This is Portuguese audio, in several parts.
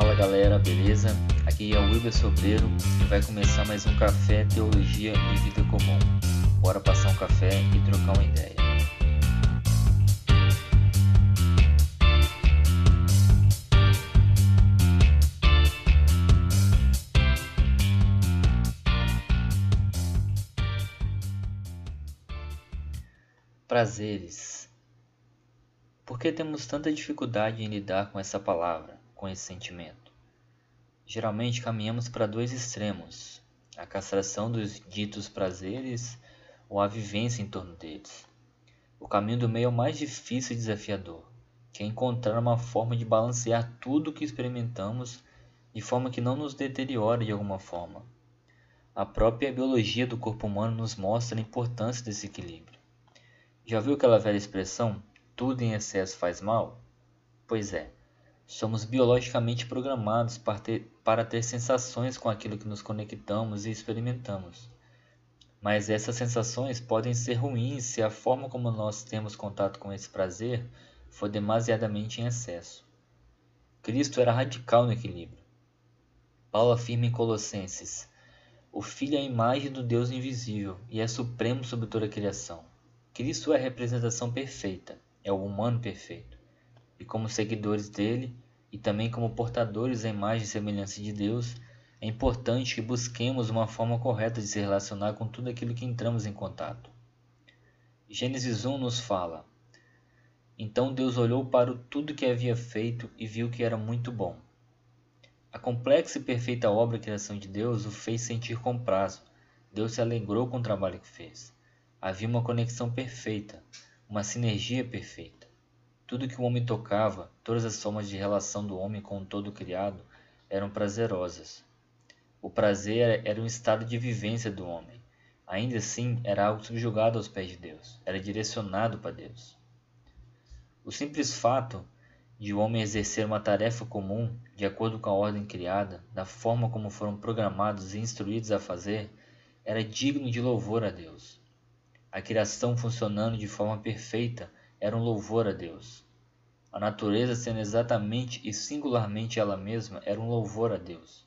Fala galera, beleza? Aqui é o Wilber Sobreiro e vai começar mais um Café, Teologia e Vida Comum. Bora passar um café e trocar uma ideia. Prazeres. Por que temos tanta dificuldade em lidar com essa palavra, com esse sentimento? Geralmente caminhamos para dois extremos: a castração dos ditos prazeres ou a vivência em torno deles. O caminho do meio é o mais difícil e desafiador, que é encontrar uma forma de balancear tudo o que experimentamos de forma que não nos deteriore de alguma forma. A própria biologia do corpo humano nos mostra a importância desse equilíbrio. Já viu aquela velha expressão tudo em excesso faz mal? Pois é, somos biologicamente programados para ter, para ter sensações com aquilo que nos conectamos e experimentamos. Mas essas sensações podem ser ruins se a forma como nós temos contato com esse prazer for demasiadamente em excesso. Cristo era radical no equilíbrio. Paulo afirma em Colossenses: O Filho é a imagem do Deus invisível e é supremo sobre toda a criação. Cristo é a representação perfeita é o humano perfeito. E como seguidores dele, e também como portadores da imagem e semelhança de Deus, é importante que busquemos uma forma correta de se relacionar com tudo aquilo que entramos em contato. Gênesis 1 nos fala: Então Deus olhou para tudo que havia feito e viu que era muito bom. A complexa e perfeita obra e criação de Deus o fez sentir com prazo. Deus se alegrou com o trabalho que fez. Havia uma conexão perfeita, uma sinergia perfeita. Tudo que o homem tocava, todas as formas de relação do homem com o todo criado, eram prazerosas. O prazer era um estado de vivência do homem. Ainda assim, era algo subjugado aos pés de Deus, era direcionado para Deus. O simples fato de o homem exercer uma tarefa comum, de acordo com a ordem criada, da forma como foram programados e instruídos a fazer, era digno de louvor a Deus. A criação funcionando de forma perfeita era um louvor a Deus. A natureza sendo exatamente e singularmente ela mesma era um louvor a Deus.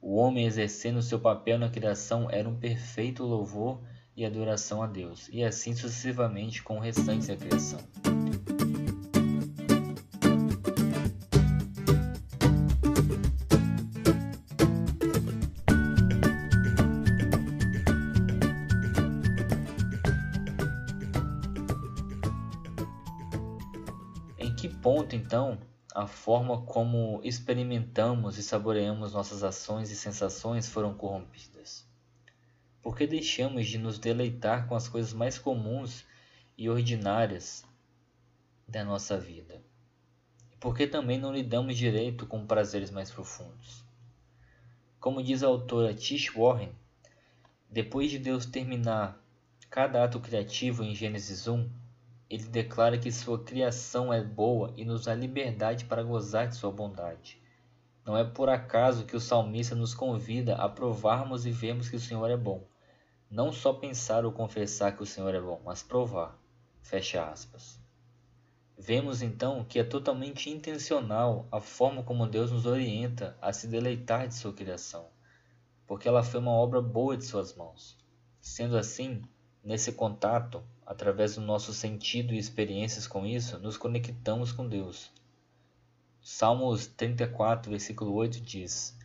O homem exercendo seu papel na criação era um perfeito louvor e adoração a Deus, e assim sucessivamente com o restante da criação. Então, a forma como experimentamos e saboreamos nossas ações e sensações foram corrompidas? Por que deixamos de nos deleitar com as coisas mais comuns e ordinárias da nossa vida? E por que também não lidamos direito com prazeres mais profundos? Como diz a autora Tish Warren, depois de Deus terminar cada ato criativo em Gênesis 1, ele declara que sua criação é boa e nos dá liberdade para gozar de sua bondade. Não é por acaso que o salmista nos convida a provarmos e vermos que o Senhor é bom. Não só pensar ou confessar que o Senhor é bom, mas provar. Fecha aspas. Vemos então que é totalmente intencional a forma como Deus nos orienta a se deleitar de sua criação, porque ela foi uma obra boa de suas mãos. Sendo assim, nesse contato, através do nosso sentido e experiências com isso, nos conectamos com Deus. Salmos 34, versículo 8 diz,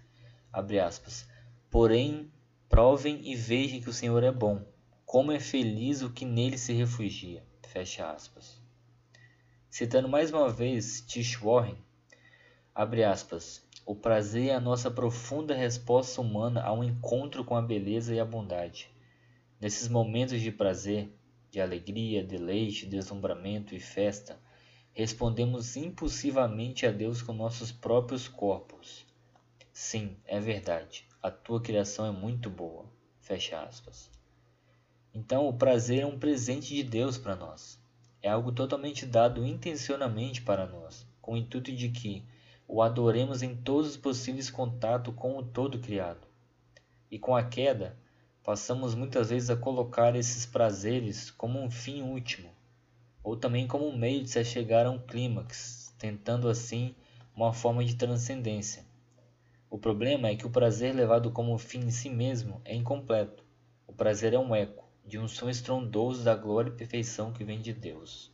abre aspas, Porém, provem e vejam que o Senhor é bom, como é feliz o que nele se refugia. Fecha aspas. Citando mais uma vez Tish Warren, abre aspas, o prazer é a nossa profunda resposta humana ao encontro com a beleza e a bondade. Nesses momentos de prazer, de alegria, deleite, deslumbramento e festa, respondemos impulsivamente a Deus com nossos próprios corpos. Sim, é verdade, a tua criação é muito boa. Fecha aspas. Então, o prazer é um presente de Deus para nós. É algo totalmente dado intencionalmente para nós, com o intuito de que o adoremos em todos os possíveis contatos com o todo criado. E com a queda, passamos muitas vezes a colocar esses prazeres como um fim último, ou também como um meio de se chegar a um clímax, tentando assim uma forma de transcendência, O problema é que o prazer levado como fim em si mesmo é incompleto. O prazer é um eco de um som estrondoso da glória e perfeição que vem de Deus.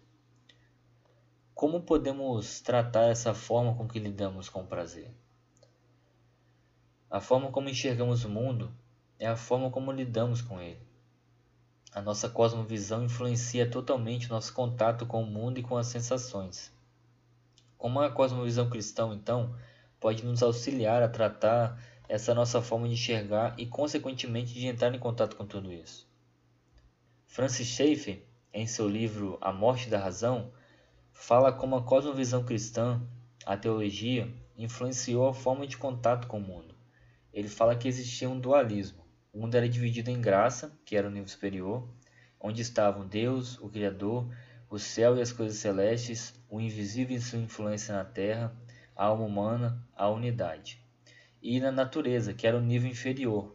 Como podemos tratar essa forma com que lidamos com o prazer? A forma como enxergamos o mundo é a forma como lidamos com ele. A nossa cosmovisão influencia totalmente nosso contato com o mundo e com as sensações. Como a cosmovisão cristã, então, pode nos auxiliar a tratar essa nossa forma de enxergar e, consequentemente, de entrar em contato com tudo isso. Francis Schaeffer, em seu livro A Morte da Razão, fala como a cosmovisão cristã, a teologia, influenciou a forma de contato com o mundo. Ele fala que existia um dualismo. O mundo era dividido em graça, que era o nível superior, onde estavam Deus, o Criador, o céu e as coisas celestes, o invisível e sua influência na terra, a alma humana, a unidade. E na natureza, que era o nível inferior,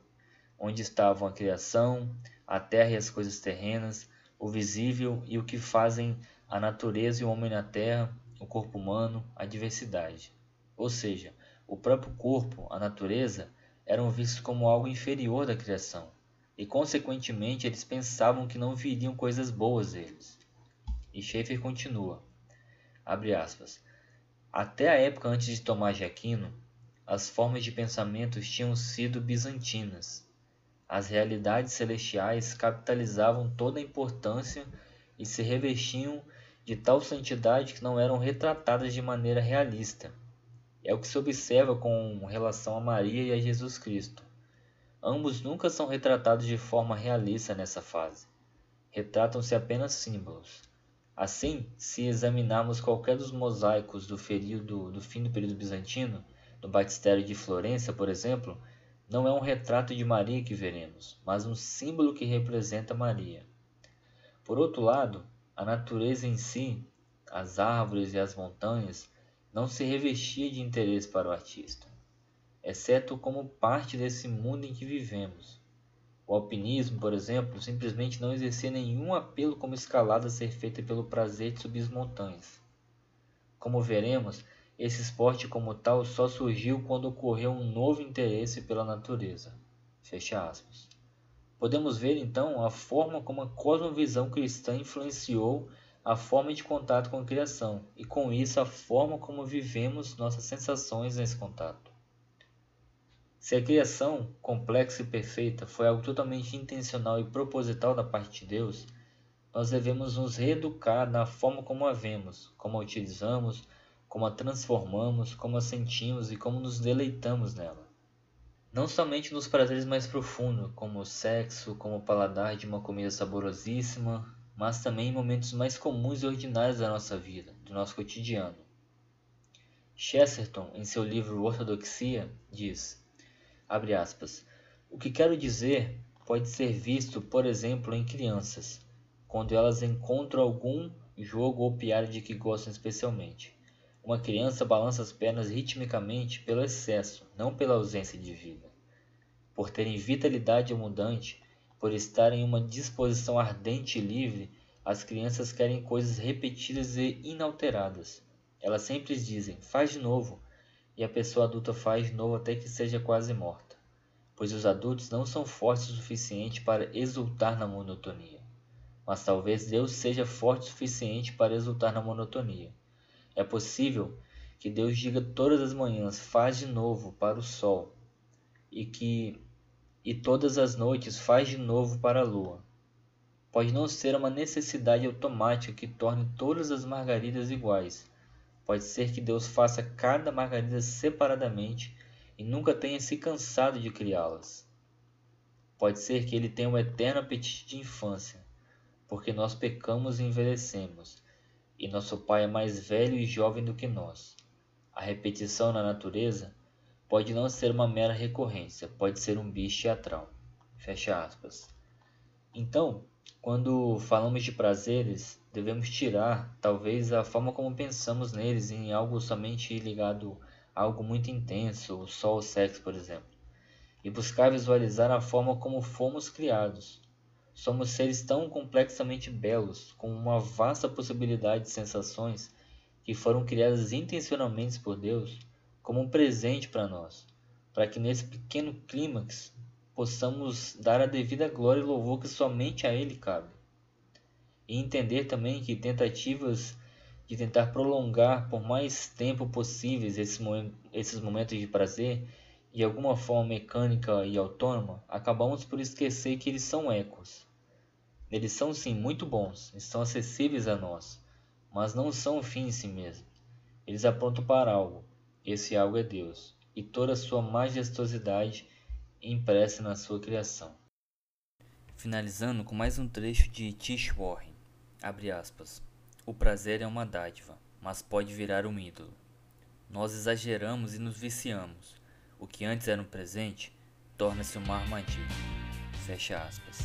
onde estavam a criação, a terra e as coisas terrenas, o visível e o que fazem a natureza e o homem na Terra, o corpo humano, a diversidade. Ou seja, o próprio corpo, a natureza, eram vistos como algo inferior da criação, e consequentemente eles pensavam que não viriam coisas boas deles. E Schaeffer continua, aspas, até a época antes de Tomás de Aquino, as formas de pensamento tinham sido bizantinas. As realidades celestiais capitalizavam toda a importância e se revestiam de tal santidade que não eram retratadas de maneira realista. É o que se observa com relação a Maria e a Jesus Cristo. Ambos nunca são retratados de forma realista nessa fase. Retratam-se apenas símbolos. Assim, se examinarmos qualquer dos mosaicos do, período, do fim do período bizantino, no Batistério de Florença, por exemplo, não é um retrato de Maria que veremos, mas um símbolo que representa Maria. Por outro lado, a natureza em si, as árvores e as montanhas, não se revestia de interesse para o artista, exceto como parte desse mundo em que vivemos. O alpinismo, por exemplo, simplesmente não exercia nenhum apelo como escalada a ser feita pelo prazer de subir as montanhas. Como veremos, esse esporte como tal só surgiu quando ocorreu um novo interesse pela natureza. Fecha aspas. Podemos ver então a forma como a cosmovisão cristã influenciou a forma de contato com a criação e, com isso, a forma como vivemos nossas sensações nesse contato. Se a criação, complexa e perfeita, foi algo totalmente intencional e proposital da parte de Deus, nós devemos nos reeducar na forma como a vemos, como a utilizamos, como a transformamos, como a sentimos e como nos deleitamos nela. Não somente nos prazeres mais profundos, como o sexo, como o paladar de uma comida saborosíssima, mas também em momentos mais comuns e ordinários da nossa vida, do nosso cotidiano. Chesterton, em seu livro Ortodoxia, diz, aspas, o que quero dizer pode ser visto, por exemplo, em crianças, quando elas encontram algum jogo ou piada de que gostam especialmente. Uma criança balança as pernas ritmicamente pelo excesso, não pela ausência de vida. Por terem vitalidade abundante, por estarem em uma disposição ardente e livre, as crianças querem coisas repetidas e inalteradas. Elas sempre dizem, faz de novo, e a pessoa adulta faz de novo até que seja quase morta, pois os adultos não são fortes o suficiente para exultar na monotonia. Mas talvez Deus seja forte o suficiente para exultar na monotonia. É possível que Deus diga todas as manhãs: faz de novo para o sol, e que e todas as noites faz de novo para a lua. Pode não ser uma necessidade automática que torne todas as margaridas iguais. Pode ser que Deus faça cada margarida separadamente e nunca tenha se cansado de criá-las. Pode ser que ele tenha um eterno apetite de infância, porque nós pecamos e envelhecemos, e nosso Pai é mais velho e jovem do que nós. A repetição na natureza pode não ser uma mera recorrência, pode ser um bicho teatral. Fecha aspas. Então, quando falamos de prazeres, devemos tirar, talvez, a forma como pensamos neles em algo somente ligado a algo muito intenso, só o sexo, por exemplo, e buscar visualizar a forma como fomos criados, Somos seres tão complexamente belos, com uma vasta possibilidade de sensações que foram criadas intencionalmente por Deus como um presente para nós, para que nesse pequeno clímax possamos dar a devida glória e louvor que somente a Ele cabe. E entender também que tentativas de tentar prolongar por mais tempo possíveis esses momentos de prazer, de alguma forma mecânica e autônoma, acabamos por esquecer que eles são ecos. Eles são sim muito bons, estão acessíveis a nós, mas não são o fim em si mesmo. Eles apontam para algo. Esse algo é Deus, e toda a sua majestosidade impressa na sua criação. Finalizando com mais um trecho de Tish Warren, abre aspas. O prazer é uma dádiva, mas pode virar um ídolo. Nós exageramos e nos viciamos. O que antes era um presente torna-se uma armadilha. Fecha aspas.